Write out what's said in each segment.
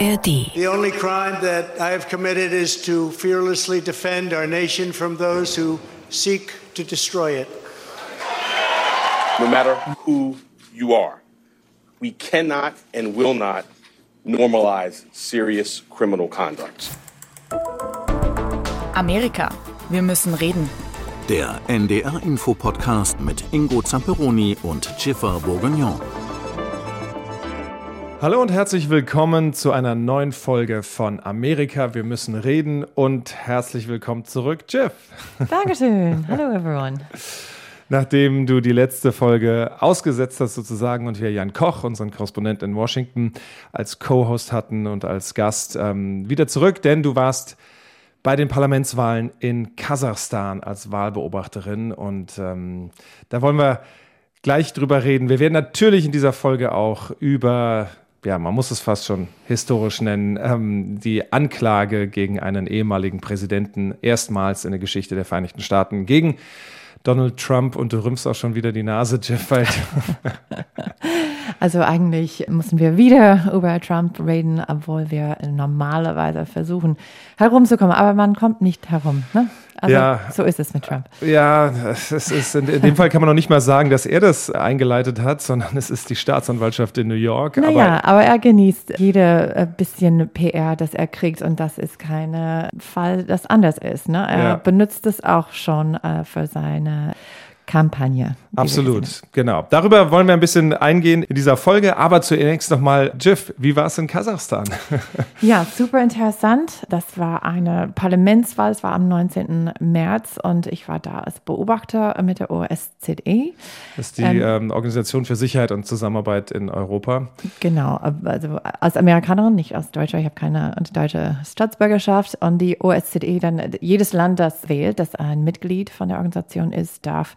ARD. The only crime that I have committed is to fearlessly defend our nation from those who seek to destroy it. No matter who you are, we cannot and will not normalize serious criminal conduct. Amerika, wir müssen reden. Der NDR-Info-Podcast mit Ingo Zamperoni und Schiffer Bourguignon. Hallo und herzlich willkommen zu einer neuen Folge von Amerika. Wir müssen reden und herzlich willkommen zurück, Jeff. Dankeschön. Hallo, everyone. Nachdem du die letzte Folge ausgesetzt hast sozusagen und wir Jan Koch, unseren Korrespondenten in Washington, als Co-Host hatten und als Gast ähm, wieder zurück, denn du warst bei den Parlamentswahlen in Kasachstan als Wahlbeobachterin und ähm, da wollen wir gleich drüber reden. Wir werden natürlich in dieser Folge auch über ja, man muss es fast schon historisch nennen, ähm, die Anklage gegen einen ehemaligen Präsidenten erstmals in der Geschichte der Vereinigten Staaten gegen Donald Trump und du rümpfst auch schon wieder die Nase, Jeff. Also eigentlich müssen wir wieder über Trump reden, obwohl wir normalerweise versuchen herumzukommen, aber man kommt nicht herum. Ne? Also Ja. so ist es mit Trump. Ja, es ist in, in dem Fall kann man noch nicht mal sagen, dass er das eingeleitet hat, sondern es ist die Staatsanwaltschaft in New York. Naja, aber, er genießt jede äh, bisschen PR, das er kriegt und das ist kein Fall, das anders ist. Ne? Er Ja. benutzt es auch schon äh, für seine Kampagne. Absolut, genau. Darüber wollen wir ein bisschen eingehen in dieser Folge. Aber zunächst nochmal, Jeff, wie war es in Kasachstan? Ja, super interessant. Das war eine Parlamentswahl, es war am 19. März und ich war da als Beobachter mit der OSZE. Das ist die Ähm, ähm, Organisation für Sicherheit und Zusammenarbeit in Europa. Genau, also als Amerikanerin, nicht als Deutscher, ich habe keine deutsche Staatsbürgerschaft. Und die OSZE, dann jedes Land, das wählt, das ein Mitglied von der Organisation ist, darf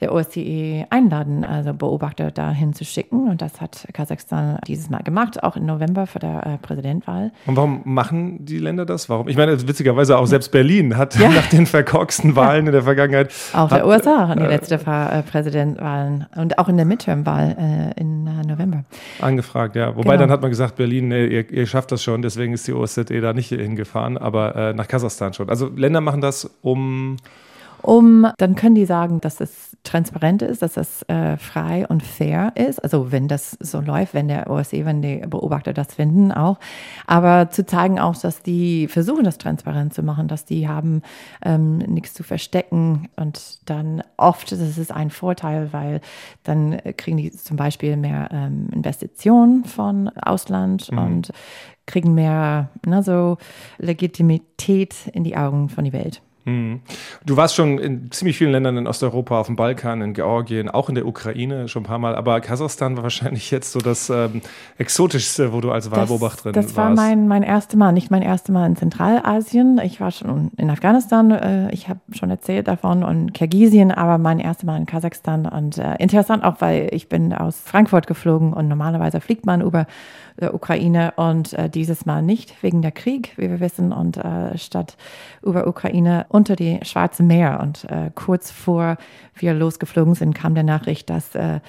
der OSZE einladen, also Beobachter dahin zu schicken. Und das hat Kasachstan dieses Mal gemacht, auch im November für der äh, Präsidentwahl. Und warum machen die Länder das? Warum? Ich meine, witzigerweise auch selbst Berlin hat nach den verkorksten Wahlen in der Vergangenheit. Auch hat, der USA hat die letzte Fa- äh, Präsidentwahlen und auch in der Midterm-Wahl äh, in äh, November. Angefragt, ja. Wobei Genau. dann hat man gesagt, Berlin, nee, ihr, ihr schafft das schon, deswegen ist die OSZE da nicht hingefahren, aber äh, nach Kasachstan schon. Also Länder machen das, um Um, dann können die sagen, dass es transparent ist, dass es äh, frei und fair ist. Also wenn das so läuft, wenn der OSCE, wenn die Beobachter das finden auch. Aber zu zeigen auch, dass die versuchen, das transparent zu machen, dass die haben ähm, nichts zu verstecken. Und dann oft das ist es ein Vorteil, weil dann kriegen die zum Beispiel mehr ähm, Investitionen von Ausland und kriegen mehr ne, so Legitimität in die Augen von der Welt. Du warst schon in ziemlich vielen Ländern in Osteuropa, auf dem Balkan, in Georgien, auch in der Ukraine schon ein paar Mal. Aber Kasachstan war wahrscheinlich jetzt so das ähm, exotischste, wo du als Wahlbeobachterin das, das war warst. mein, mein erstes Mal, nicht mein erstes Mal in Zentralasien. Ich war schon in Afghanistan, äh, ich habe schon erzählt davon, und Kirgisien, aber mein erstes Mal in Kasachstan. Und äh, interessant auch, weil ich bin aus Frankfurt geflogen und normalerweise fliegt man über der Ukraine und äh, dieses Mal nicht, wegen der Krieg, wie wir wissen, und äh, statt über Ukraine unter die Schwarze Meer. Und äh, kurz vor wir losgeflogen sind, kam der Nachricht, dass äh,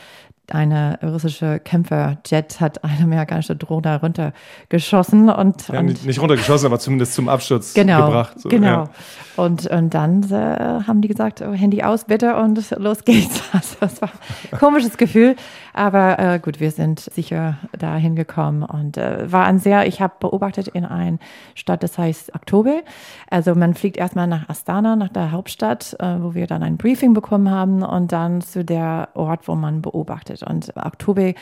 eine russische Kämpferjet hat eine amerikanische Drohne runtergeschossen und, ja, und nicht, runtergeschossen, aber zumindest zum Absturz genau, gebracht. So, genau. Ja. Und, und dann äh, haben die gesagt, oh, Handy aus bitte und los geht's. Also das war ein komisches Gefühl, aber äh, gut, wir sind sicher dahin gekommen und äh, war ein sehr, ich habe beobachtet in einer Stadt, das heißt Oktober. Also man fliegt erstmal nach Astana, nach der Hauptstadt, äh, wo wir dann ein Briefing bekommen haben und dann zu der Ort, wo man beobachtet. Und Oktober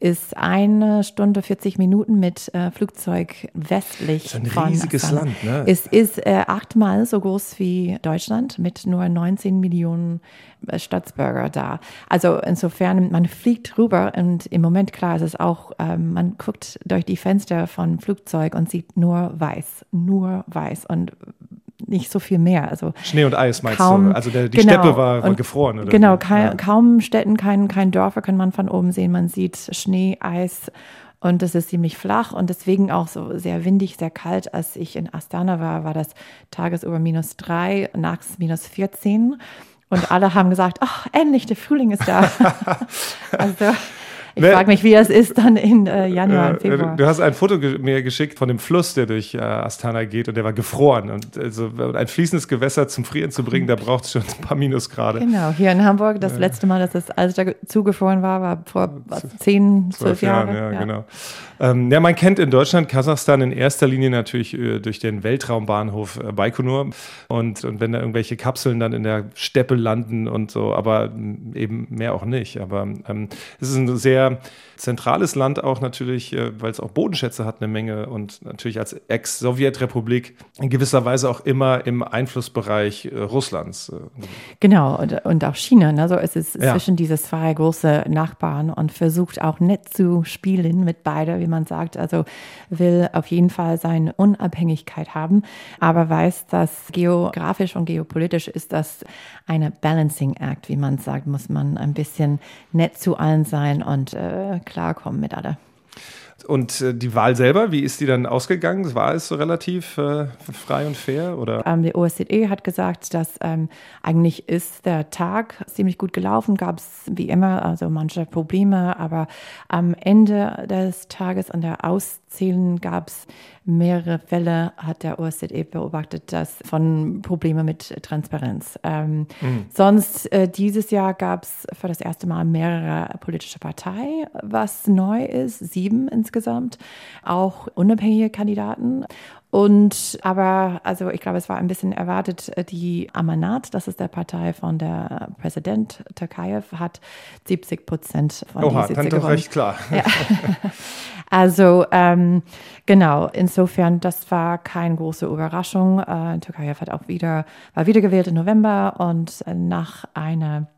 ist eine Stunde 40 Minuten mit äh, Flugzeug westlich. Das ist ein von riesiges Astana. Land, ne? Es ist äh, achtmal so groß wie Deutschland mit nur 19 Millionen äh, Staatsbürger da. Also insofern, man fliegt rüber und im Moment, klar, ist es auch, ähm, man guckt durch die Fenster von Flugzeug und sieht nur weiß, nur weiß und nicht so viel mehr. Also Schnee und Eis meinst kaum, du? Also der, die genau, Steppe war, war gefroren, oder? Genau, kein, Ja. kaum Städten, kein, kein Dörfer kann man von oben sehen. Man sieht Schnee, Eis und es ist ziemlich flach und deswegen auch so sehr windig, sehr kalt. Als ich in Astana war, war das tagesüber minus drei, nachts minus 14. Und alle haben gesagt, ach, endlich, der Frühling ist da. also ich frage mich, wie das ist dann in äh, Januar und Februar. Du hast ein Foto ge mir geschickt von dem Fluss, der durch äh, Astana geht und der war gefroren. Und also, ein fließendes Gewässer zum Frieren zu bringen, da braucht es schon ein paar Minusgrade. Genau, hier in Hamburg, das letzte Mal, dass das alles da zugefroren war, war vor was, zehn, zwölf Jahren. Ja, ja, genau. Ähm, ja, man kennt in Deutschland Kasachstan in erster Linie natürlich äh, durch den Weltraumbahnhof äh, Baikonur und, und wenn da irgendwelche Kapseln dann in der Steppe landen und so, aber eben mehr auch nicht. Aber ähm, es ist ein sehr zentrales Land auch natürlich, äh, weil es auch Bodenschätze hat eine Menge und natürlich als Ex-Sowjetrepublik in gewisser Weise auch immer im Einflussbereich äh, Russlands. Äh. Genau, und, und auch China. Also es ist ja. zwischen diese zwei große Nachbarn und versucht auch nett zu spielen mit beide, wie man sagt. Also will auf jeden Fall seine Unabhängigkeit haben, aber weiß, dass geografisch und geopolitisch ist das eine Balancing Act, wie man sagt, muss man ein bisschen nett zu allen sein und äh, klarkommen mit alle. Und äh, die Wahl selber, wie ist die dann ausgegangen? War es so relativ äh, frei und fair? Oder? Ähm, die OSZE hat gesagt, dass ähm, eigentlich ist der Tag ziemlich gut gelaufen, gab es wie immer also manche Probleme, aber am Ende des Tages an der Auszählen gab es mehrere Fälle, hat der OSZE beobachtet, dass von Problemen mit Transparenz. Ähm, mhm. Sonst äh, dieses Jahr gab es für das erste Mal mehrere politische Parteien, was neu ist, sieben insgesamt insgesamt, auch unabhängige Kandidaten. Und aber, also ich glaube, es war ein bisschen erwartet, die Amanat, das ist der Partei von der Präsident Tokayev, hat 70 Prozent von Oha, die Sitze dann doch recht klar. Ja. Also ähm, genau, insofern, das war keine große Überraschung. Äh, Tokayev hat auch wieder, war wiedergewählt im November und nach einer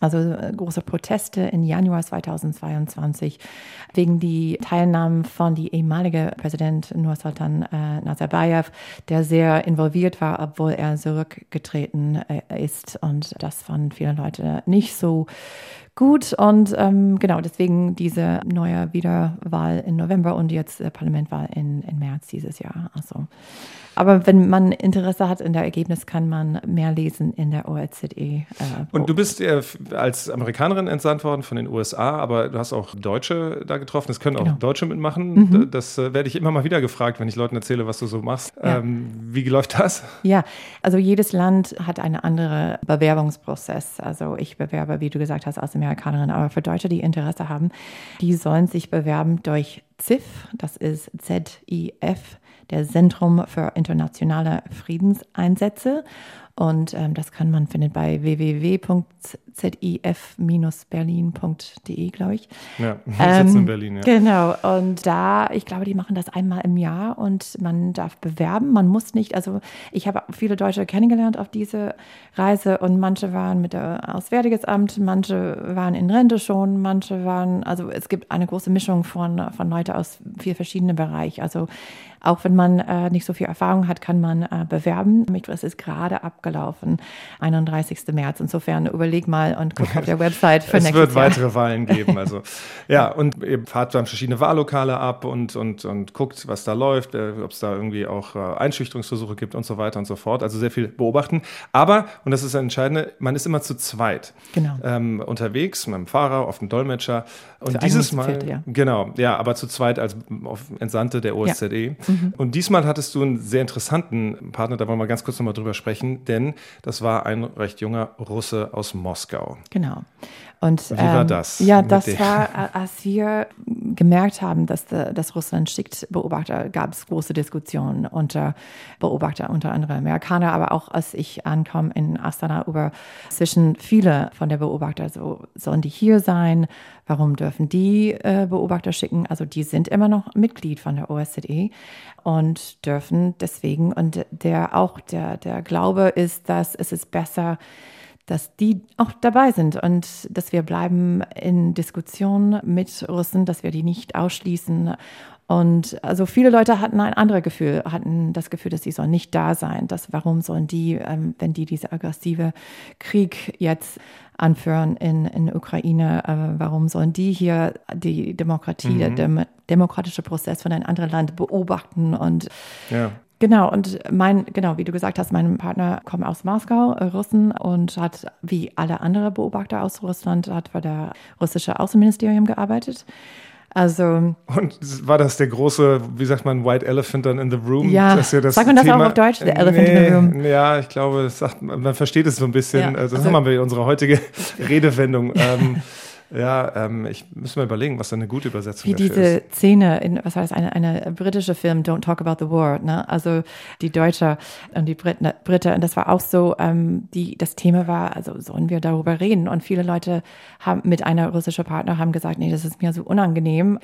also äh, große Proteste im Januar 2022 wegen die Teilnahme von die ehemalige Präsident Nursultan äh, Nazarbayev, der sehr involviert war, obwohl er zurückgetreten äh, ist. Und das fanden viele Leute nicht so gut. Und ähm, genau, deswegen diese neue Wiederwahl im November und jetzt äh, Parlamentwahl in, in März dieses Jahr. Also aber wenn man Interesse hat in der Ergebnis, kann man mehr lesen in der OLZE. Äh, und du bist äh, als Amerikanerin entsandt worden von den USA, aber du hast auch Deutsche da getroffen. Es können genau. auch Deutsche mitmachen. Mhm. Das äh, werde ich immer mal wieder gefragt, wenn ich Leuten erzähle, was du so machst. Ja. Ähm, wie läuft das? Ja, also jedes Land hat einen anderen Bewerbungsprozess. Also ich bewerbe, wie du gesagt hast, als Amerikanerin, aber für Deutsche, die Interesse haben, die sollen sich bewerben durch ZIF, das ist Z-I-F der Zentrum für internationale Friedenseinsätze. Und ähm, das kann man finden bei www.zif-berlin.de, glaube ich. Ja, ähm, sitzen in Berlin, ja. Genau. Und da, ich glaube, die machen das einmal im Jahr und man darf bewerben. Man muss nicht, also ich habe viele Deutsche kennengelernt auf diese Reise und manche waren mit der Auswärtiges Amt, manche waren in Rente schon, manche waren, also es gibt eine große Mischung von, von Leuten aus vier verschiedenen Bereichen. Also auch wenn man äh, nicht so viel Erfahrung hat, kann man äh, bewerben. Es ist gerade abgelaufen, 31. März. Insofern überleg mal und guck auf der Website für es nächstes Jahr. Es wird weitere Wahlen geben. Also ja, und ihr fahrt dann verschiedene Wahllokale ab und, und, und guckt, was da läuft, äh, ob es da irgendwie auch äh, Einschüchterungsversuche gibt und so weiter und so fort. Also sehr viel beobachten. Aber, und das ist das Entscheidende, man ist immer zu zweit genau. ähm, unterwegs mit einem Fahrer, auf dem Dolmetscher. Und dieses Mal, Vierte, ja. genau, ja, aber zu zweit als Entsandte der OSZE. Ja. Mhm. Und diesmal hattest du einen sehr interessanten Partner, da wollen wir ganz kurz nochmal drüber sprechen, denn das war ein recht junger Russe aus Moskau. Genau. Und, Wie war ähm, das? Ja, das war, als wir gemerkt haben, dass, dass Russland schickt Beobachter, gab es große Diskussionen unter Beobachter, unter anderem Amerikaner, aber auch als ich ankam in Astana über zwischen viele von der Beobachter, so sollen die hier sein? Warum dürfen die äh, Beobachter schicken? Also die sind immer noch Mitglied von der OSZE und dürfen deswegen und der auch der der Glaube ist, dass es ist besser dass die auch dabei sind und dass wir bleiben in Diskussion mit Russen, dass wir die nicht ausschließen. Und also viele Leute hatten ein anderes Gefühl, hatten das Gefühl, dass sie sollen nicht da sein. Dass warum sollen die, ähm, wenn die diese aggressive Krieg jetzt anführen in, in Ukraine, äh, warum sollen die hier die Demokratie, mhm. der Dem demokratische Prozess von einem anderen Land beobachten und ja. Genau, und mein, genau, wie du gesagt hast, mein Partner kommt aus Moskau, äh, Russen, und hat wie alle anderen Beobachter aus Russland, hat für das russische Außenministerium gearbeitet. Also. Und war das der große, wie sagt man, White Elephant dann in the Room? Ja, das das sagt man das auch auf Deutsch, der Elephant in the Room? Ja, ich glaube, sagt, man versteht es so ein bisschen. Ja, also, das also- haben wir in unserer heutigen Redewendung. ähm, ja, ähm, ich muss mal überlegen, was da eine gute Übersetzung Wie dafür diese ist. Szene in, was war das, eine, eine britische Film, Don't Talk About the War, ne? Also die Deutsche und die Briten, Brite, und das war auch so, ähm, die, das Thema war, also sollen wir darüber reden? Und viele Leute haben mit einer russischen Partner haben gesagt, nee, das ist mir so unangenehm.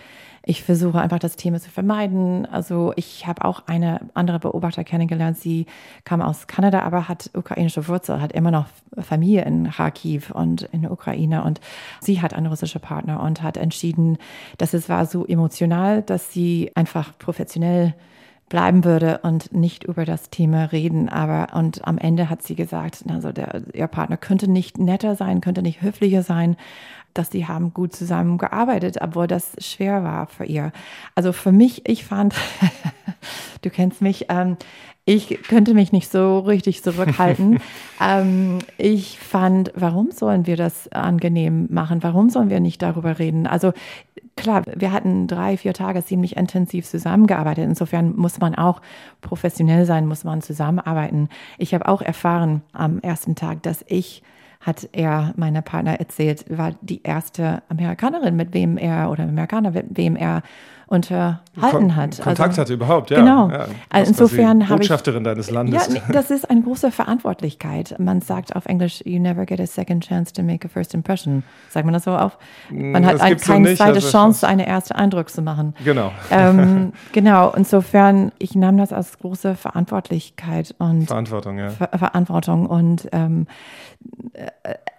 Ich versuche einfach das Thema zu vermeiden. Also ich habe auch eine andere Beobachter kennengelernt. Sie kam aus Kanada, aber hat ukrainische Wurzel, hat immer noch Familie in Kharkiv und in der Ukraine. Und sie hat einen russischen Partner und hat entschieden, dass es war so emotional, dass sie einfach professionell bleiben würde und nicht über das Thema reden. Aber und am Ende hat sie gesagt, also der, ihr Partner könnte nicht netter sein, könnte nicht höflicher sein, dass sie haben gut zusammengearbeitet, obwohl das schwer war für ihr. Also für mich, ich fand, du kennst mich, ähm, ich könnte mich nicht so richtig zurückhalten. ähm, ich fand, warum sollen wir das angenehm machen? Warum sollen wir nicht darüber reden? Also klar, wir hatten drei, vier Tage ziemlich intensiv zusammengearbeitet. Insofern muss man auch professionell sein, muss man zusammenarbeiten. Ich habe auch erfahren am ersten Tag, dass ich hat er, meiner Partner erzählt, war die erste Amerikanerin, mit wem er oder Amerikaner, mit wem er unterhalten Kon hat. Kontakt Also- hatte überhaupt, ja. Genau. Ja. Also insofern habe ich- Botschafterin deines Landes. Ja, das ist eine große Verantwortlichkeit. Man sagt auf Englisch, you never get a second chance to make a first impression. Sagt man das so auf? Man Mm, hat ein, keine nicht, zweite also Chance, einen ersten Eindruck zu machen. Genau. ähm, genau, insofern, ich nahm das als große Verantwortlichkeit und Verantwortung, ja. Ver Verantwortung. Und ähm, äh,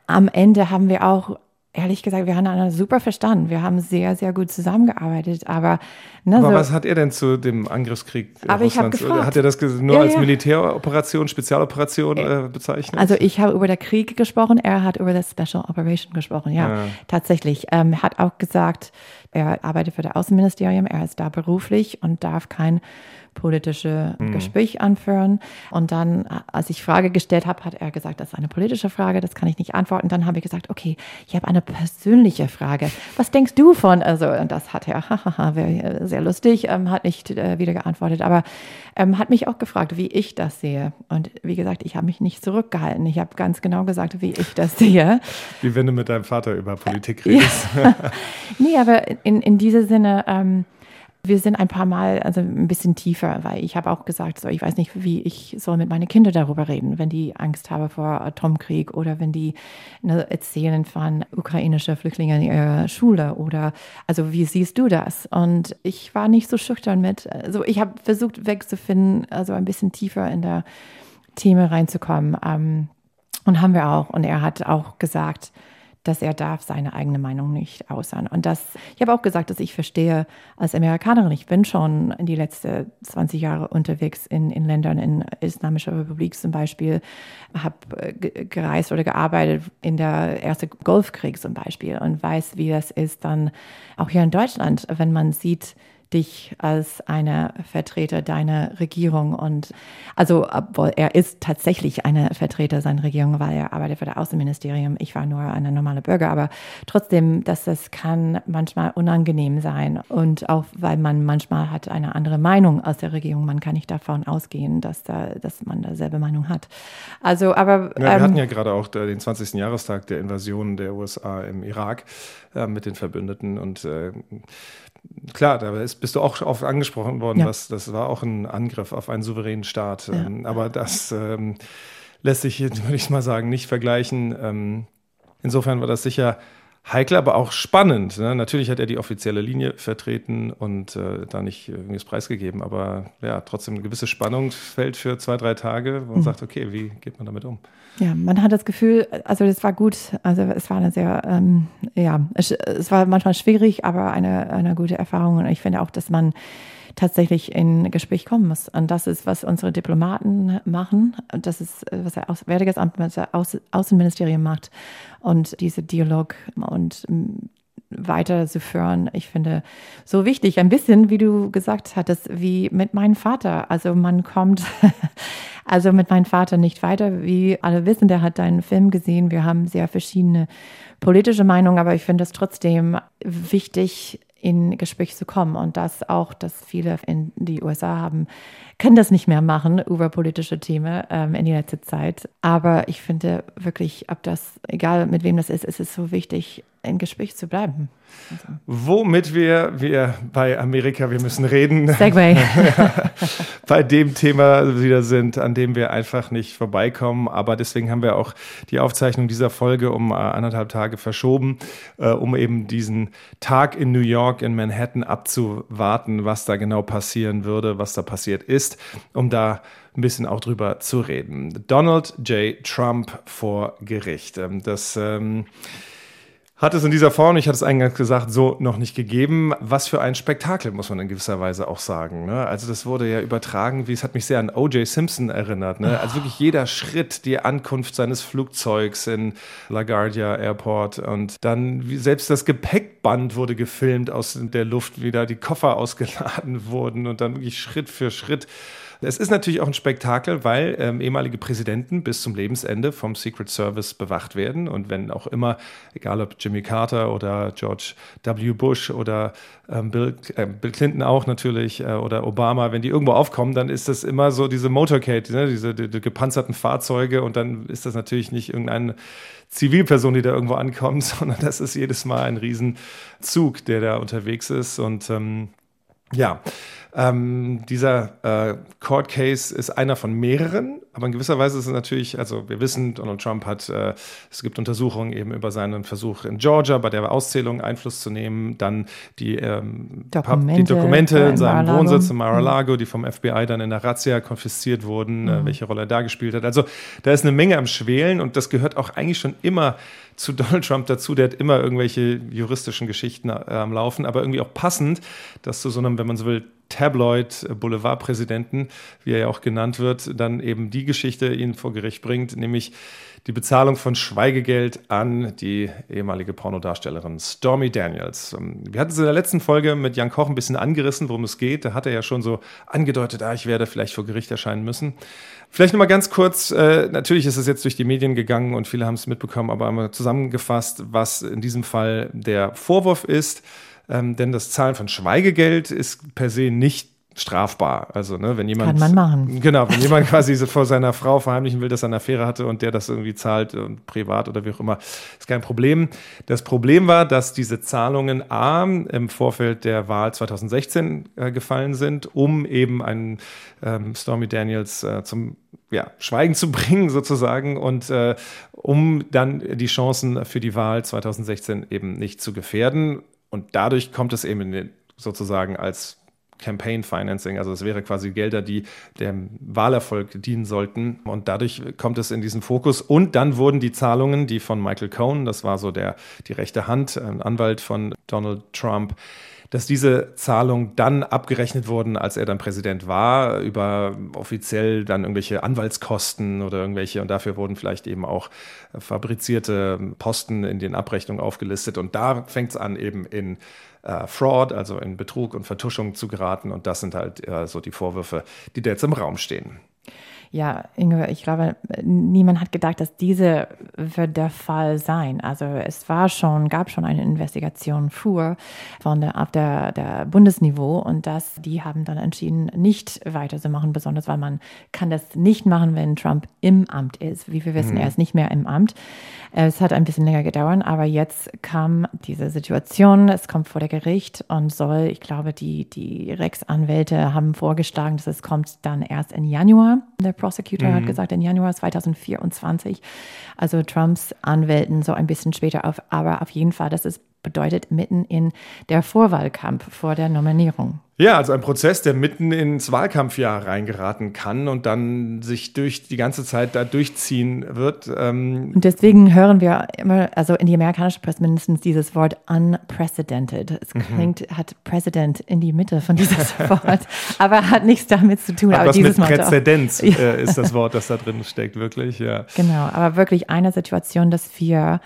am Ende haben wir auch, ehrlich gesagt, wir haben einander super verstanden. Wir haben sehr, sehr gut zusammengearbeitet. Aber, ne, Aber so, was hat er denn zu dem Angriffskrieg Aber ich Russlands? gefragt. Hat er das nur Ja, als ja. Militäroperation, Spezialoperation äh, bezeichnet? Also ich habe über den Krieg gesprochen, er hat über das Special Operation gesprochen. Ja, Ja. tatsächlich. Ähm, er hat auch gesagt, er arbeitet für das Außenministerium, er ist da beruflich und darf kein politische Mhm. Gespräch anführen. Und dann, als ich Frage gestellt habe, hat er gesagt, das ist eine politische Frage, das kann ich nicht antworten. Dann habe ich gesagt, okay, ich habe eine persönliche Frage. Was denkst du von? Also, und das hat er, hahaha, sehr lustig, ähm, hat nicht äh, wieder geantwortet, aber ähm, hat mich auch gefragt, wie ich das sehe. Und wie gesagt, ich habe mich nicht zurückgehalten. Ich habe ganz genau gesagt, wie ich das sehe. Wie wenn du mit deinem Vater über Politik redest. Nee, aber in, in diesem Sinne, ähm, wir sind ein paar Mal also ein bisschen tiefer, weil ich habe auch gesagt, so, ich weiß nicht, wie ich soll mit meinen Kindern darüber reden, wenn die Angst haben vor Atomkrieg oder wenn die ne, erzählen von ukrainischen Flüchtlingen in ihrer Schule oder also wie siehst du das? Und ich war nicht so schüchtern mit, also ich habe versucht wegzufinden, also ein bisschen tiefer in der Thema reinzukommen. Ähm, und haben wir auch. Und er hat auch gesagt, dass er darf seine eigene Meinung nicht äußern. Und das, ich habe auch gesagt, dass ich verstehe als Amerikanerin, ich bin schon die letzten 20 Jahre unterwegs in, in Ländern, in Islamischer Republik zum Beispiel, habe gereist oder gearbeitet in der ersten Golfkrieg zum Beispiel und weiß, wie das ist dann auch hier in Deutschland, wenn man sieht, dich als eine Vertreter deiner Regierung und also obwohl er ist tatsächlich eine Vertreter seiner Regierung, weil er arbeitet für das Außenministerium. Ich war nur eine normale Bürger, aber trotzdem, dass das kann manchmal unangenehm sein und auch weil man manchmal hat eine andere Meinung aus der Regierung. Man kann nicht davon ausgehen, dass da, dass man dasselbe Meinung hat. Also, aber Ja, wir ähm, hatten ja gerade auch äh, den 20. Jahrestag der Invasion der USA im Irak äh, mit den Verbündeten und äh, Klar, da ist, bist du auch oft angesprochen worden, Ja. was, das war auch ein Angriff auf einen souveränen Staat. Ja. Ähm, aber das ähm, lässt sich, würde ich mal sagen, nicht vergleichen. Ähm, insofern war das sicher heikel, aber auch spannend. Ne? Natürlich hat er die offizielle Linie vertreten und äh, da nicht irgendwie das preisgegeben, aber ja, trotzdem eine gewisse Spannung fällt für zwei, drei Tage, wo man sagt, okay, wie geht man damit um? Ja, man hat das Gefühl, also das war gut, also es war eine sehr, ähm, ja, es, es war manchmal schwierig, aber eine, eine gute Erfahrung und ich finde auch, dass man tatsächlich in Gespräch kommen muss. Und das ist, was unsere Diplomaten machen. Das ist, äh, was der Auswärtiges Amt mit der Außen Außenministerium macht. Und diese Dialog und mm, weiterzuführen. Ich finde so wichtig, ein bisschen, wie du gesagt hattest, wie mit meinem Vater. Also man kommt also mit meinem Vater nicht weiter. Wie alle wissen, der hat deinen Film gesehen. Wir haben sehr verschiedene politische Meinungen, aber ich finde es trotzdem wichtig, in Gespräch zu kommen und das auch, dass viele in die USA haben, können das nicht mehr machen über politische Themen ähm, in die letzte Zeit. Aber ich finde wirklich, ob das, egal mit wem das ist, ist es so wichtig, in Gespräch zu bleiben. Also. Womit wir, wir bei Amerika, wir müssen reden, Segway. bei dem Thema wieder sind, an dem wir einfach nicht vorbeikommen. Aber deswegen haben wir auch die Aufzeichnung dieser Folge um äh, anderthalb Tage verschoben, äh, um eben diesen Tag in New York, in Manhattan abzuwarten, was da genau passieren würde, was da passiert ist, um da ein bisschen auch drüber zu reden. Donald J. Trump vor Gericht. Ähm, das ähm, hat es in dieser Form, ich hatte es eingangs gesagt, so noch nicht gegeben. Was für ein Spektakel, muss man in gewisser Weise auch sagen. Ne? Also das wurde ja übertragen, wie es hat mich sehr an O.J. Simpson erinnert. Ne? Also wirklich jeder Schritt, die Ankunft seines Flugzeugs in LaGuardia Airport und dann selbst das Gepäckband wurde gefilmt aus der Luft, wie da die Koffer ausgeladen wurden und dann wirklich Schritt für Schritt es ist natürlich auch ein Spektakel, weil ähm, ehemalige Präsidenten bis zum Lebensende vom Secret Service bewacht werden. Und wenn auch immer, egal ob Jimmy Carter oder George W. Bush oder ähm, Bill, äh, Bill, Clinton auch natürlich äh, oder Obama, wenn die irgendwo aufkommen, dann ist das immer so diese Motorcade, ne, diese die, die gepanzerten Fahrzeuge. Und dann ist das natürlich nicht irgendeine Zivilperson, die da irgendwo ankommt, sondern das ist jedes Mal ein Riesenzug, der da unterwegs ist. Und ähm, ja, ähm, dieser äh, Court Case ist einer von mehreren, aber in gewisser Weise ist es natürlich, also wir wissen, Donald Trump hat, äh, es gibt Untersuchungen eben über seinen Versuch in Georgia bei der Auszählung Einfluss zu nehmen, dann die, ähm, Dokumente, die Dokumente in seinem Mar-a-Lago. Wohnsitz in Mar-a-Lago, Mhm. die vom FBI dann in der Razzia konfisziert wurden, äh, Mhm. welche Rolle er da gespielt hat. Also da ist eine Menge am Schwelen und das gehört auch eigentlich schon immer zu Donald Trump dazu. Der hat immer irgendwelche juristischen Geschichten äh, am Laufen, aber irgendwie auch passend, dass zu so einem, wenn man so will, Tabloid-Boulevardpräsidenten, wie er ja auch genannt wird, dann eben die Geschichte ihn vor Gericht bringt, nämlich die Bezahlung von Schweigegeld an die ehemalige Pornodarstellerin Stormy Daniels. Ähm, Wir hatten es in der letzten Folge mit Jan Koch ein bisschen angerissen, worum es geht. Da hat er ja schon so angedeutet, ah, ich werde vielleicht vor Gericht erscheinen müssen. Vielleicht nochmal ganz kurz, äh, natürlich ist es jetzt durch die Medien gegangen und viele haben es mitbekommen, aber einmal zusammengefasst, was in diesem Fall der Vorwurf ist. Ähm, denn das Zahlen von Schweigegeld ist per se nicht strafbar. Also, ne, wenn jemand. Kann man machen. Genau, wenn jemand quasi vor seiner Frau verheimlichen will, dass er eine Affäre hatte und der das irgendwie zahlt, äh, privat oder wie auch immer, ist kein Problem. Das Problem war, dass diese Zahlungen A im Vorfeld der Wahl 2016 äh, gefallen sind, um eben einen ähm, Stormy Daniels äh, zum ja, Schweigen zu bringen, sozusagen, und äh, um dann die Chancen für die Wahl 2016 eben nicht zu gefährden. Und dadurch kommt es eben in den, sozusagen als Campaign Financing, also es wäre quasi Gelder, die dem Wahlerfolg dienen sollten. Und dadurch kommt es in diesen Fokus. Und dann wurden die Zahlungen, die von Michael Cohen, das war so der die rechte Hand, Anwalt von Donald Trump, dass diese Zahlungen dann abgerechnet wurden, als er dann Präsident war, über offiziell dann irgendwelche Anwaltskosten oder irgendwelche, und dafür wurden vielleicht eben auch fabrizierte Posten in den Abrechnungen aufgelistet. Und da fängt es an, eben in äh, Fraud, also in Betrug und Vertuschung zu geraten. Und das sind halt äh, so die Vorwürfe, die da jetzt im Raum stehen. Ja, Inge, ich glaube, niemand hat gedacht, dass diese wird der Fall sein. Also es war schon, gab schon eine Investigation vor von der, auf der, der Bundesniveau und das, die haben dann entschieden, nicht weiterzumachen, besonders weil man kann das nicht machen, wenn Trump im Amt ist. Wie wir wissen, Mhm. er ist nicht mehr im Amt. Es hat ein bisschen länger gedauert, aber jetzt kam diese Situation, es kommt vor der Gericht und soll, ich glaube, die, die Rechtsanwälte haben vorgeschlagen, dass es kommt dann erst im Januar. Der Prosecutor hat Mhm. gesagt, in Januar 2024. Also Trumps Anwälten so ein bisschen später auf, aber auf jeden Fall, das ist bedeutet mitten in der Vorwahlkampf vor der Nominierung. Ja, also ein Prozess, der mitten ins Wahlkampfjahr reingeraten kann und dann sich durch die ganze Zeit da durchziehen wird. Ähm, Und deswegen hören wir immer, also in die amerikanische Presse mindestens dieses Wort unprecedented. Es Mhm. klingt, hat President in die Mitte von diesem Wort, aber hat nichts damit zu tun. Hat aber was dieses mit. Präzedenz äh, ist das Wort, das da drin steckt, wirklich, ja. Genau, aber wirklich eine Situation, dass wir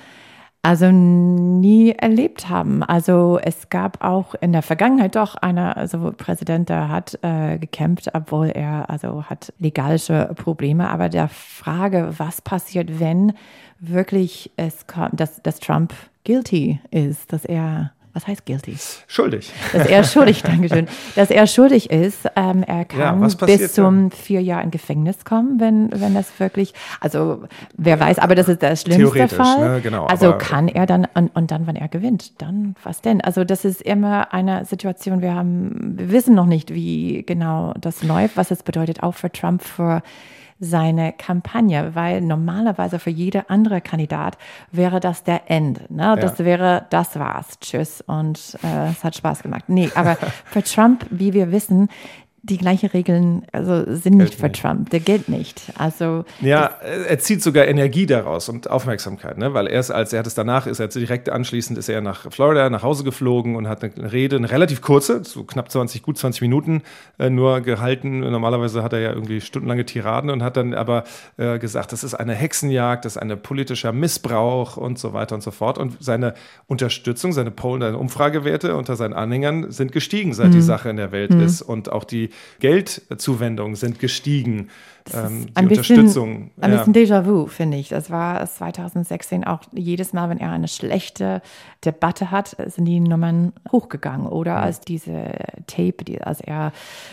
Also nie erlebt haben. Also es gab auch in der Vergangenheit doch einer, also Präsident, der hat äh, gekämpft, obwohl er also hat legalische Probleme. Aber der Frage, was passiert, wenn wirklich es kommt, dass, dass Trump guilty ist, dass er was heißt guilty? Schuldig. Dass er schuldig, Dankeschön, dass er schuldig ist. Ähm, er kann Ja, bis zum vier Jahre in Gefängnis kommen, wenn, wenn das wirklich, also wer weiß, aber das ist der schlimmste Theoretisch, Fall. ne, genau, also kann er dann, und, und dann, wenn er gewinnt, dann was denn? Also das ist immer eine Situation, wir haben, wir wissen noch nicht, wie genau das läuft, was es bedeutet, auch für Trump, für seine Kampagne, weil normalerweise für jeder andere Kandidat wäre das der Ende. Ne? Das wäre, das war's, tschüss und äh, es hat Spaß gemacht. Nee, aber für Trump, wie wir wissen, die gleichen Regeln also sind nicht für Trump, der gilt nicht. Also Ja, er zieht sogar Energie daraus und Aufmerksamkeit, ne? weil er ist, als er hat es danach, ist er direkt anschließend ist er nach Florida nach Hause geflogen und hat eine Rede, eine relativ kurze, so knapp 20, gut 20 Minuten äh, nur gehalten. Normalerweise hat er ja irgendwie stundenlange Tiraden und hat dann aber äh, gesagt, das ist eine Hexenjagd, das ist ein politischer Missbrauch und so weiter und so fort. Und seine Unterstützung, seine Pollen, seine Umfragewerte unter seinen Anhängern sind gestiegen, seit die Sache in der Welt ist. Und auch die Geldzuwendungen sind gestiegen. Ähm, die ein bisschen, Unterstützung. ein ja. bisschen Déjà-vu, finde ich. Das war 2016 auch jedes Mal, wenn er eine schlechte Debatte hat, sind die Nummern hochgegangen. Oder als diese Tape, die, als er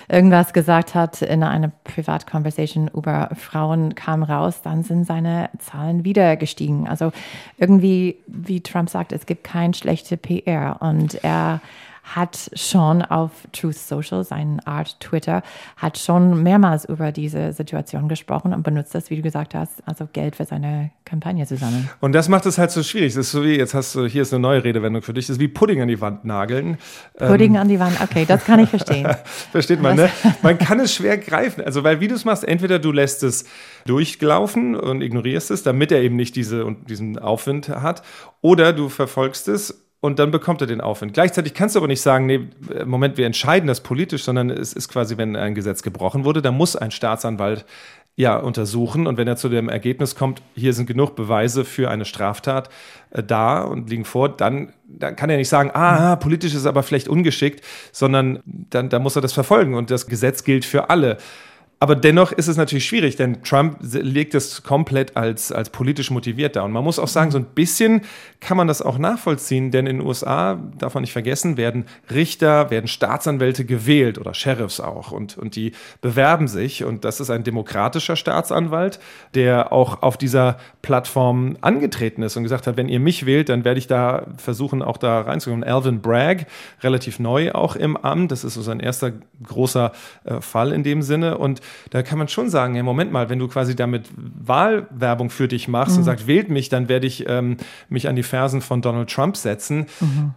irgendwas gesagt hat in einer Privatconversation über Frauen kam raus, dann sind seine Zahlen wieder gestiegen. Also irgendwie, wie Trump sagt, es gibt kein schlechte PR und er hat schon auf Truth Social, seinen Art Twitter, hat schon mehrmals über diese Situation gesprochen und benutzt das, wie du gesagt hast, also Geld für seine Kampagne zu sammeln. Und das macht es halt so schwierig. Das ist so wie, jetzt hast du, hier ist eine neue Redewendung für dich, das ist wie Pudding an die Wand nageln. Pudding an die Wand, okay, das kann ich verstehen. Versteht man, ne? Man kann es schwer greifen. Also, weil wie du es machst, entweder du lässt es durchlaufen und ignorierst es, damit er eben nicht diese, und diesen Aufwind hat, oder du verfolgst es und dann bekommt er den Aufwind. Gleichzeitig kannst du aber nicht sagen, nee, Moment, wir entscheiden das politisch, sondern es ist quasi, wenn ein Gesetz gebrochen wurde, dann muss ein Staatsanwalt ja untersuchen und wenn er zu dem Ergebnis kommt, hier sind genug Beweise für eine Straftat äh, da und liegen vor, dann, dann kann er nicht sagen, ah, politisch ist aber vielleicht ungeschickt, sondern dann, dann muss er das verfolgen und das Gesetz gilt für alle. Aber dennoch ist es natürlich schwierig, denn Trump legt es komplett als, als politisch motiviert dar. Und man muss auch sagen, so ein bisschen kann man das auch nachvollziehen, denn in den USA, darf man nicht vergessen, werden Richter, werden Staatsanwälte gewählt oder Sheriffs auch. Und, und die bewerben sich. Und das ist ein demokratischer Staatsanwalt, der auch auf dieser Plattform angetreten ist und gesagt hat, wenn ihr mich wählt, dann werde ich da versuchen, auch da reinzukommen. Alvin Bragg, relativ neu auch im Amt. Das ist so sein erster großer äh, Fall in dem Sinne. Und da kann man schon sagen, ja, Moment mal, wenn du quasi damit Wahlwerbung für dich machst und sagst, wählt mich, dann werde ich ähm, mich an die Fersen von Donald Trump setzen,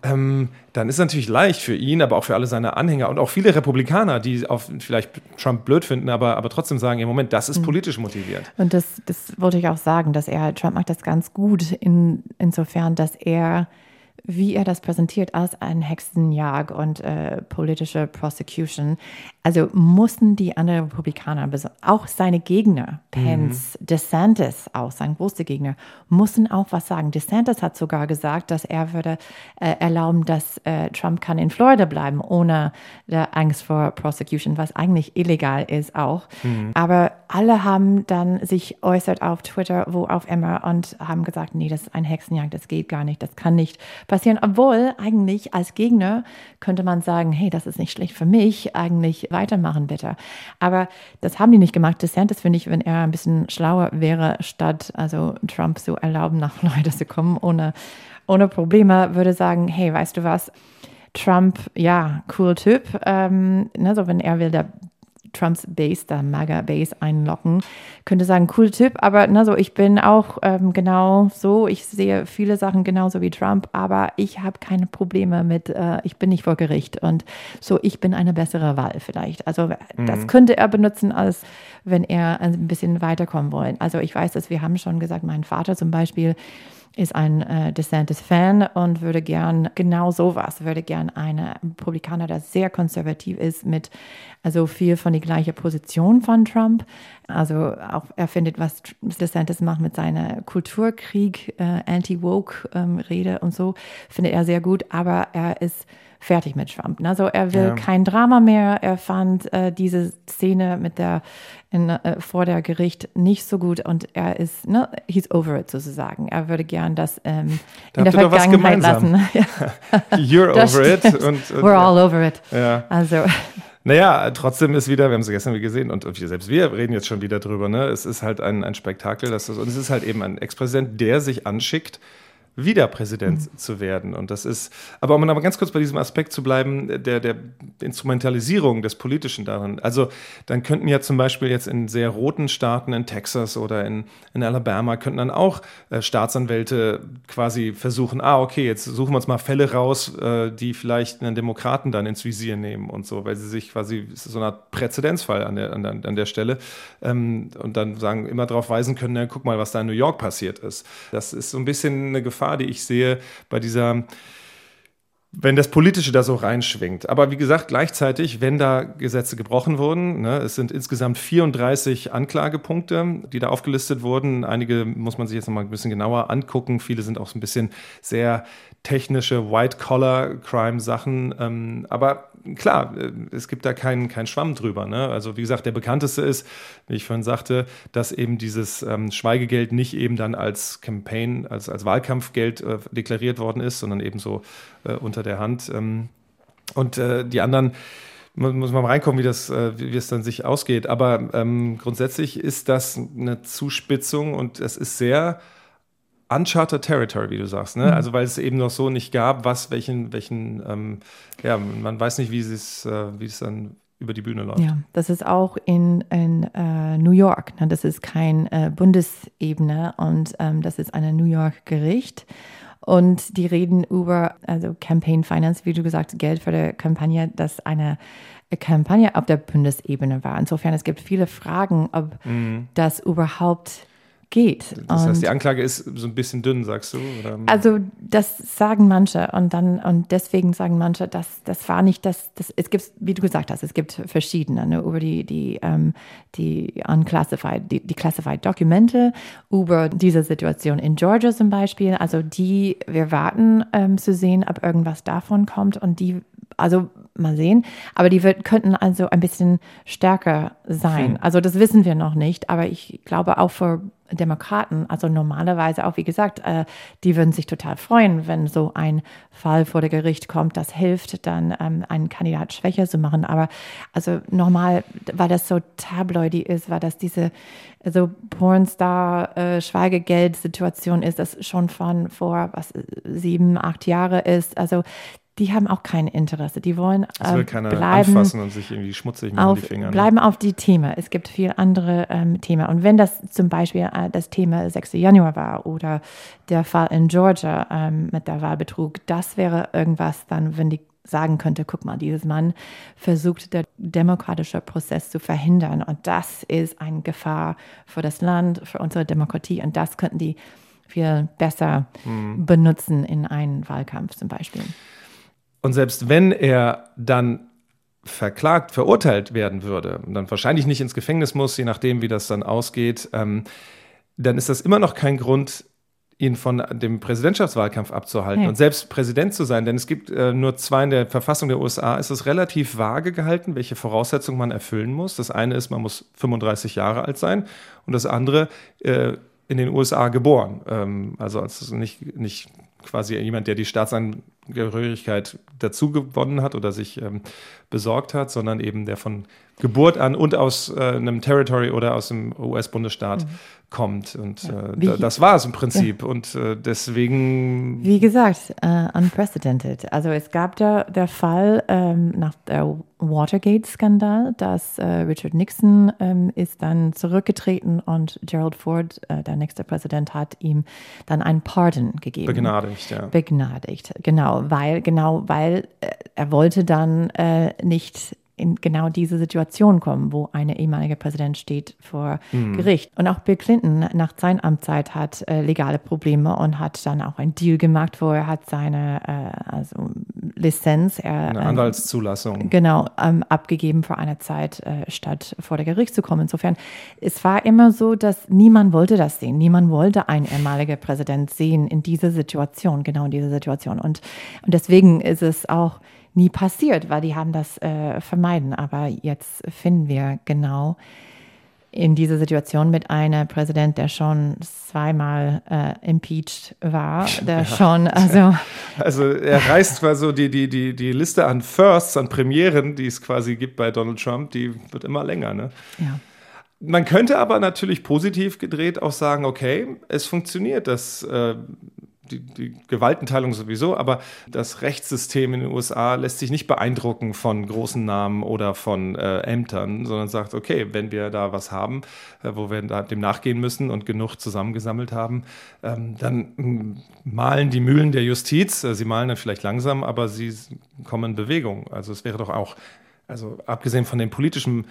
ähm, dann ist es natürlich leicht für ihn, aber auch für alle seine Anhänger und auch viele Republikaner, die auf vielleicht Trump blöd finden, aber, aber trotzdem sagen, im Moment, das ist politisch motiviert. Und das, das wollte ich auch sagen, dass er, Trump macht das ganz gut in, insofern, dass er, wie er das präsentiert als ein Hexenjag und äh, politische Prosecution, also mussten die anderen Republikaner, auch seine Gegner, Pence, DeSantis, auch sein großer Gegner, mussten auch was sagen. DeSantis hat sogar gesagt, dass er würde äh, erlauben, dass äh, Trump kann in Florida bleiben, ohne der Angst vor Prosecution, was eigentlich illegal ist auch. Aber alle haben dann sich äußert auf Twitter, wo auf immer und haben gesagt, nee, das ist ein Hexenjagd, das geht gar nicht, das kann nicht passieren. Obwohl eigentlich als Gegner könnte man sagen, hey, das ist nicht schlecht für mich, eigentlich weitermachen bitte. Aber das haben die nicht gemacht. DeSantis finde ich, wenn er ein bisschen schlauer wäre, statt also Trump zu erlauben, nach Florida zu kommen ohne, ohne Probleme, würde sagen, hey, weißt du was, Trump, ja, cool Typ. Ähm, ne, so wenn er will, der Trumps Base, der MAGA Base einlocken, könnte sagen, cool Typ, aber ne, so ich bin auch ähm, genau so, ich sehe viele Sachen genauso wie Trump, aber ich habe keine Probleme mit, äh, ich bin nicht vor Gericht und so, ich bin eine bessere Wahl vielleicht. Also das könnte er benutzen, als wenn er ein bisschen weiterkommen wollen. Also ich weiß, dass wir haben schon gesagt, mein Vater zum Beispiel, ist ein äh, DeSantis-Fan und würde gern genau sowas, würde gern einen Republikaner, der sehr konservativ ist, mit also viel von die gleiche Position von Trump. Also auch er findet, was DeSantis macht mit seiner Kulturkrieg, äh, Anti-Woke-Rede ähm, und so, findet er sehr gut, aber er ist fertig mit Trump. Also er will ja. kein Drama mehr. Er fand äh, diese Szene mit der in, äh, vor der Gericht nicht so gut und er ist, ne, he's over it sozusagen. Er würde gern das ähm, da in der Vergangenheit lassen. You're over it. Und, und, We're all over it. Ja. Also. Naja, trotzdem ist wieder, wir haben es gestern gesehen und, und selbst wir reden jetzt schon wieder drüber, ne? Es ist halt ein, ein Spektakel, das ist, und es ist halt eben ein Ex-Präsident, der sich anschickt, wieder Präsident mhm. zu werden. Und das ist, aber um aber ganz kurz bei diesem Aspekt zu bleiben, der, der Instrumentalisierung des Politischen darin. Also dann könnten ja zum Beispiel jetzt in sehr roten Staaten in Texas oder in, in Alabama könnten dann auch äh, Staatsanwälte quasi versuchen, ah, okay, jetzt suchen wir uns mal Fälle raus, äh, die vielleicht einen Demokraten dann ins Visier nehmen und so, weil sie sich quasi, es ist so eine Art Präzedenzfall an der, an der, an der Stelle ähm, und dann sagen, immer darauf weisen können, na, guck mal, was da in New York passiert ist. Das ist so ein bisschen eine Gefahr, Gefahr, die ich sehe bei dieser wenn das Politische da so reinschwingt. Aber wie gesagt, gleichzeitig, wenn da Gesetze gebrochen wurden, ne, es sind insgesamt 34 Anklagepunkte, die da aufgelistet wurden. Einige muss man sich jetzt noch mal ein bisschen genauer angucken. Viele sind auch so ein bisschen sehr technische White-Collar-Crime-Sachen. Ähm, aber klar, äh, es gibt da keinen kein Schwamm drüber. Ne? Also wie gesagt, der bekannteste ist, wie ich vorhin sagte, dass eben dieses ähm, Schweigegeld nicht eben dann als Campaign, als, als Wahlkampfgeld äh, deklariert worden ist, sondern eben so äh, unter der Hand. Ähm, und äh, die anderen muss man mal reinkommen, wie das, äh, wie es dann sich ausgeht. Aber ähm, grundsätzlich ist das eine Zuspitzung und es ist sehr uncharted territory, wie du sagst, ne? Mhm. Also weil es eben noch so nicht gab, was welchen, welchen, ähm, ja, man weiß nicht, wie es, äh, wie es dann über die Bühne läuft. Ja, das ist auch in, in äh, New York. Ne? Das ist kein äh, Bundesebene und ähm, das ist eine New York Gericht. Und die reden über, also Campaign Finance, wie du gesagt, Geld für die Kampagne, das eine Kampagne auf der Bundesebene war. Insofern, es gibt viele Fragen, ob mhm. das überhaupt geht. Das heißt, die Anklage ist so ein bisschen dünn, sagst du? Oder? Also das sagen manche und dann und deswegen sagen manche, dass das war nicht das, das es gibt, wie du gesagt hast, es gibt verschiedene ne, über die die ähm, die unclassified, die, die classified Dokumente über diese Situation in Georgia zum Beispiel. Also die wir warten ähm, zu sehen, ob irgendwas davon kommt und die also mal sehen. Aber die wird, könnten also ein bisschen stärker sein. Hm. Also das wissen wir noch nicht. Aber ich glaube auch für Demokraten, also normalerweise auch, wie gesagt, äh, die würden sich total freuen, wenn so ein Fall vor der Gericht kommt. Das hilft dann, ähm, einen Kandidat schwächer zu machen. Aber also normal, weil das so tabloidy ist, weil das diese so Pornstar-Schweigegeld-Situation äh, ist, das schon von vor was sieben, acht Jahre ist. Also die haben auch kein Interesse. Die wollen äh, bleiben anfassen und sich irgendwie schmutzig machen auf, die Finger. Ne? Bleiben auf die Themen. Es gibt viel andere ähm, Themen. Und wenn das zum Beispiel äh, das Thema 6. Januar war oder der Fall in Georgia ähm, mit der Wahlbetrug, das wäre irgendwas dann, wenn die sagen könnte, guck mal, dieses Mann versucht, der demokratische Prozess zu verhindern. Und das ist eine Gefahr für das Land, für unsere Demokratie. Und das könnten die viel besser mhm. benutzen in einem Wahlkampf zum Beispiel. Und selbst wenn er dann verklagt, verurteilt werden würde und dann wahrscheinlich nicht ins Gefängnis muss, je nachdem, wie das dann ausgeht, ähm, dann ist das immer noch kein Grund, ihn von dem Präsidentschaftswahlkampf abzuhalten ja. und selbst Präsident zu sein. Denn es gibt äh, nur zwei in der Verfassung der USA, ist es relativ vage gehalten, welche Voraussetzungen man erfüllen muss. Das eine ist, man muss 35 Jahre alt sein und das andere äh, in den USA geboren. Ähm, also als nicht, nicht quasi jemand, der die Staatsangehörigkeit dazu gewonnen hat oder sich ähm, besorgt hat, sondern eben der von Geburt an und aus äh, einem Territory oder aus dem US-Bundesstaat mhm. Kommt. Und ja. äh, das war es im Prinzip. Ja. Und äh, deswegen. Wie gesagt, uh, unprecedented. Also es gab da der Fall ähm, nach der Watergate-Skandal, dass äh, Richard Nixon ähm, ist dann zurückgetreten und Gerald Ford, äh, der nächste Präsident, hat ihm dann einen Pardon gegeben. Begnadigt, ja. Begnadigt, genau, weil genau, weil er wollte dann nicht in genau diese Situation kommen, wo ein ehemaliger Präsident steht vor Gericht. Und auch Bill Clinton nach seiner Amtszeit hat äh, legale Probleme und hat dann auch einen Deal gemacht, wo er hat seine äh, also Lizenz, er, Eine ähm, Anwaltszulassung. genau, ähm, abgegeben für eine Zeit, äh, statt vor der Gericht zu kommen. Insofern, es war immer so, dass niemand wollte das sehen. Niemand wollte einen ehemaligen Präsident sehen in dieser Situation, genau in dieser Situation. Und, und deswegen ist es auch nie passiert, weil die haben das äh, vermeiden. Aber jetzt finden wir genau in dieser Situation mit einem Präsident, der schon zweimal äh, impeached war, der schon, also Also er reißt zwar so die, die, die, die Liste an Firsts, an Premieren, die es quasi gibt bei Donald Trump, die wird immer länger. Ne? ja. Man könnte aber natürlich positiv gedreht auch sagen, okay, es funktioniert, dass äh, die, die Gewaltenteilung sowieso, aber das Rechtssystem in den USA lässt sich nicht beeindrucken von großen Namen oder von äh, Ämtern, sondern sagt, okay, wenn wir da was haben, äh, wo wir dem nachgehen müssen und genug zusammengesammelt haben, ähm, dann mm, malen die Mühlen der Justiz, äh, sie malen dann vielleicht langsam, aber sie kommen in Bewegung. Also es wäre doch auch, also abgesehen von den politischen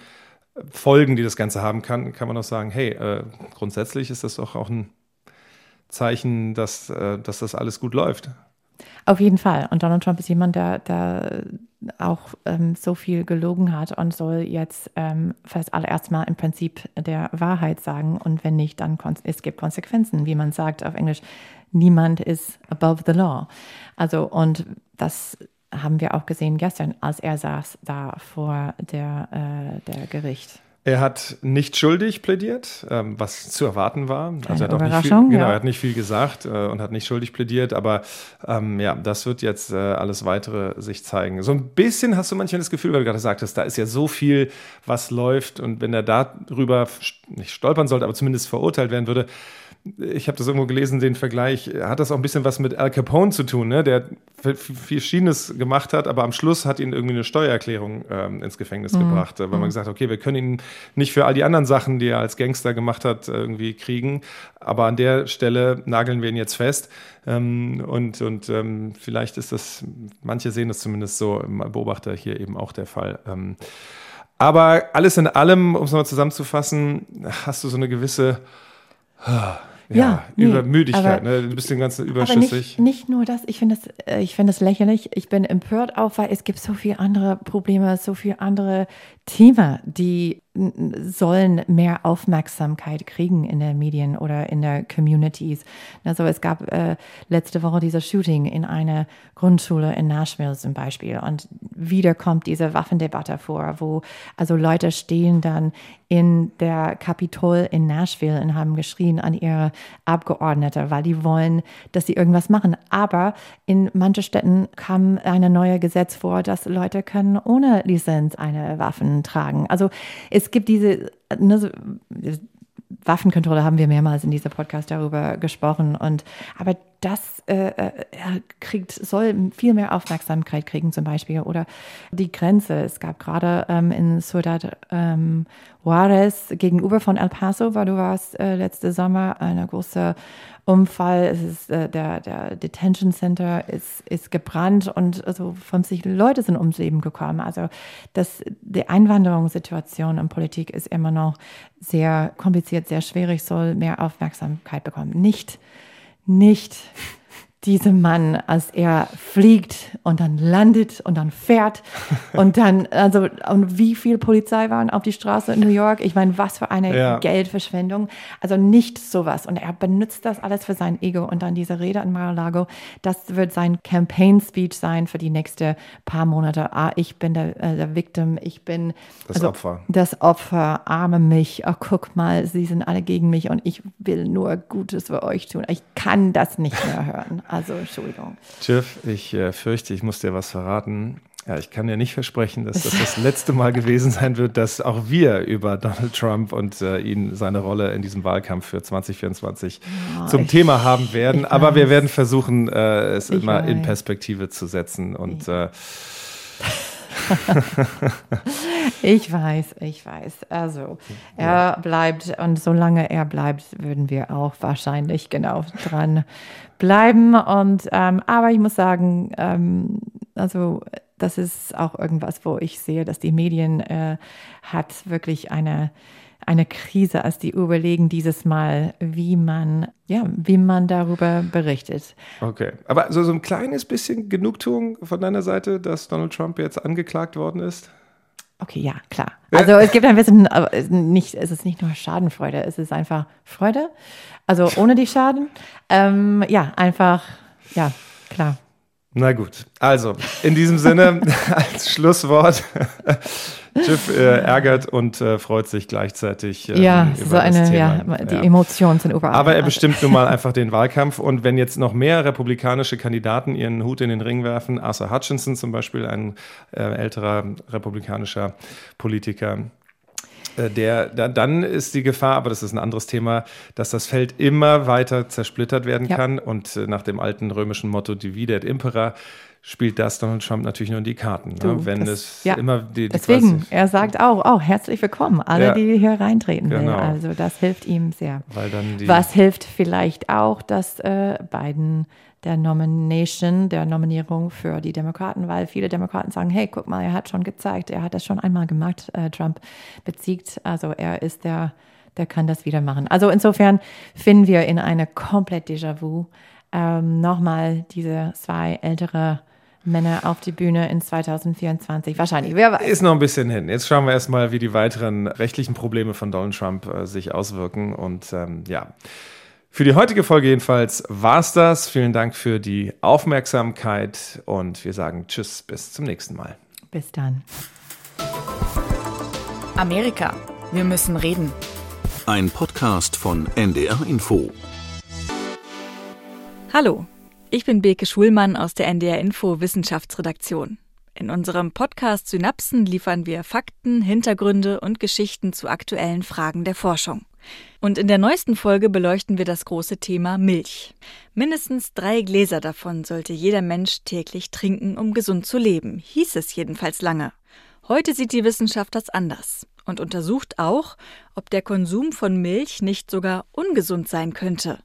Folgen, die das Ganze haben kann, kann man auch sagen, hey, äh, grundsätzlich ist das doch auch ein Zeichen, dass, äh, dass das alles gut läuft. Auf jeden Fall. Und Donald Trump ist jemand, der, der auch ähm, so viel gelogen hat und soll jetzt ähm, fast allererst mal im Prinzip der Wahrheit sagen. Und wenn nicht, dann es gibt Konsequenzen, wie man sagt auf Englisch. Niemand ist above the law. Also, und das haben wir auch gesehen gestern, als er saß da vor der, äh, der Gericht. Er hat nicht schuldig plädiert, ähm, was zu erwarten war. Also er hat auch nicht viel, genau, ja. er hat nicht viel gesagt äh, und hat nicht schuldig plädiert, aber ähm, ja, das wird jetzt äh, alles weitere sich zeigen. So ein bisschen hast du manchmal das Gefühl, weil du gerade sagtest, da ist ja so viel, was läuft und wenn er darüber nicht stolpern sollte, aber zumindest verurteilt werden würde, ich habe das irgendwo gelesen, den Vergleich, hat das auch ein bisschen was mit Al Capone zu tun, ne? der viel Verschiedenes gemacht hat, aber am Schluss hat ihn irgendwie eine Steuererklärung ähm, ins Gefängnis gebracht, äh, weil man gesagt hat, okay, wir können ihn nicht für all die anderen Sachen, die er als Gangster gemacht hat, irgendwie kriegen, aber an der Stelle nageln wir ihn jetzt fest. Ähm, und und ähm, vielleicht ist das, manche sehen das zumindest so, im Beobachter hier eben auch der Fall. Ähm, aber alles in allem, um es nochmal zusammenzufassen, hast du so eine gewisse ja, nee, Übermüdigkeit, aber- ne? Du bist den ganzen Aber überschüssig. nicht, nicht nur das, ich finde es äh, ich finde es lächerlich. Ich bin empört auch, weil es gibt so viele andere Probleme, so viele andere Themen, die sollen mehr Aufmerksamkeit kriegen in den Medien oder in der Communities. Also es gab äh, letzte Woche dieser Shooting in einer Grundschule in Nashville zum Beispiel und wieder kommt diese Waffendebatte vor, wo also Leute stehen dann in der Kapitol in Nashville und haben geschrien an ihre Abgeordnete, weil die wollen, dass sie irgendwas machen. Aber in manchen Städten kam ein neues Gesetz vor, dass Leute können ohne Lizenz eine Waffen tragen. Also es gibt diese ne, so- Waffenkontrolle haben wir mehrmals in dieser Podcast darüber gesprochen und aber das äh, äh, er kriegt soll viel mehr Aufmerksamkeit kriegen zum Beispiel oder die Grenze. Es gab gerade ähm, in Ciudad ähm, Juarez gegenüber von El Paso, wo du warst äh, letzte Sommer, eine große Unfall. Es ist äh, der der Detention Center ist ist gebrannt und also 50 Leute sind ums Leben gekommen. Also das die Einwanderungssituation in Politik ist immer noch sehr kompliziert, sehr schwierig, soll mehr Aufmerksamkeit bekommen. Nicht nicht dieser Mann, als er fliegt und dann landet und dann fährt und dann, also, und wie viel Polizei waren auf die Straße in New York? Ich meine, was für eine Ja. Geldverschwendung. Also nicht sowas. Und er benutzt das alles für sein Ego und dann diese Rede an Mar-a-Lago, das wird sein Campaign-Speech sein für die nächsten paar Monate. Ah, ich bin der, äh, der Victim, ich bin Das Opfer. Das Opfer, arme mich. Ach, guck mal, sie sind alle gegen mich und ich will nur Gutes für euch tun. Ich kann das nicht mehr hören. Also, Entschuldigung. Jeff, ich äh, fürchte, ich muss dir was verraten. Ja, ich kann dir nicht versprechen, dass das das letzte Mal gewesen sein wird, dass auch wir über Donald Trump und äh, ihn seine Rolle in diesem Wahlkampf für 2024 zum ich- Thema haben werden. Aber wir werden versuchen, äh, es immer in weiß. Perspektive zu setzen. Und äh, Ich weiß, ich weiß. Also, er bleibt und solange er bleibt, würden wir auch wahrscheinlich genau dran bleiben. Und ähm, aber ich muss sagen, ähm, also das ist auch irgendwas, wo ich sehe, dass die Medien äh, hat wirklich eine eine Krise, als die überlegen dieses Mal, wie man, ja, wie man darüber berichtet. Okay, aber so, so ein kleines bisschen Genugtuung von deiner Seite, dass Donald Trump jetzt angeklagt worden ist? Okay, ja, klar. Also es gibt ein bisschen, aber nicht, es ist nicht nur Schadenfreude, es ist einfach Freude. Also ohne die Schaden. Ähm, ja, einfach, ja, klar. Na gut, also in diesem Sinne als Schlusswort. Jiff äh, ärgert und äh, freut sich gleichzeitig. Ähm, ja, so eine, ja, die ja. Emotionen sind überall. Aber er bestimmt nun mal einfach den Wahlkampf. Und wenn jetzt noch mehr republikanische Kandidaten ihren Hut in den Ring werfen, Arthur Hutchinson zum Beispiel, ein äh, älterer republikanischer Politiker, äh, der, da, dann ist die Gefahr, aber das ist ein anderes Thema, dass das Feld immer weiter zersplittert werden ja. kann und äh, nach dem alten römischen Motto Divide et Impera spielt das Donald Trump natürlich nur in die Karten. Ne? Du, ne? Wenn das, es ja. immer die, die Deswegen, er sagt auch, oh, herzlich willkommen, alle, ja. die hier reintreten genau. will. Also das hilft ihm sehr. Was hilft vielleicht auch, dass äh, Biden der Nomination, der Nominierung für die Demokraten, weil viele Demokraten sagen, hey, guck mal, er hat schon gezeigt, er hat das schon einmal gemacht, äh, Trump besiegt, also er ist der, der kann das wieder machen. Also insofern finden wir in eine komplett Déjà-vu ähm, nochmal diese zwei ältere Männer auf die Bühne in 2024. Wahrscheinlich, wer weiß. Ist noch ein bisschen hin. Jetzt schauen wir erstmal, wie die weiteren rechtlichen Probleme von Donald Trump äh, sich auswirken. Und ähm, ja. Für die heutige Folge jedenfalls war es das. Vielen Dank für die Aufmerksamkeit und wir sagen Tschüss, bis zum nächsten Mal. Bis dann. Amerika, wir müssen reden. Ein Podcast von NDR Info. Hallo, ich bin Beke Schulmann aus der NDR Info Wissenschaftsredaktion. In unserem Podcast Synapsen liefern wir Fakten, Hintergründe und Geschichten zu aktuellen Fragen der Forschung. Und in der neuesten Folge beleuchten wir das große Thema Milch. Mindestens drei Gläser davon sollte jeder Mensch täglich trinken, um gesund zu leben, hieß es jedenfalls lange. Heute sieht die Wissenschaft das anders und untersucht auch, ob der Konsum von Milch nicht sogar ungesund sein könnte.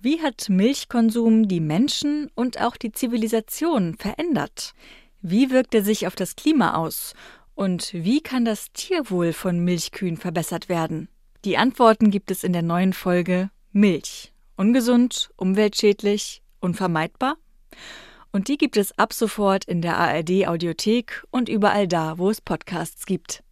Wie hat Milchkonsum die Menschen und auch die Zivilisation verändert? Wie wirkt er sich auf das Klima aus? Und wie kann das Tierwohl von Milchkühen verbessert werden? Die Antworten gibt es in der neuen Folge Milch. Ungesund, umweltschädlich, unvermeidbar? Und die gibt es ab sofort in der ARD Audiothek und überall da, wo es Podcasts gibt.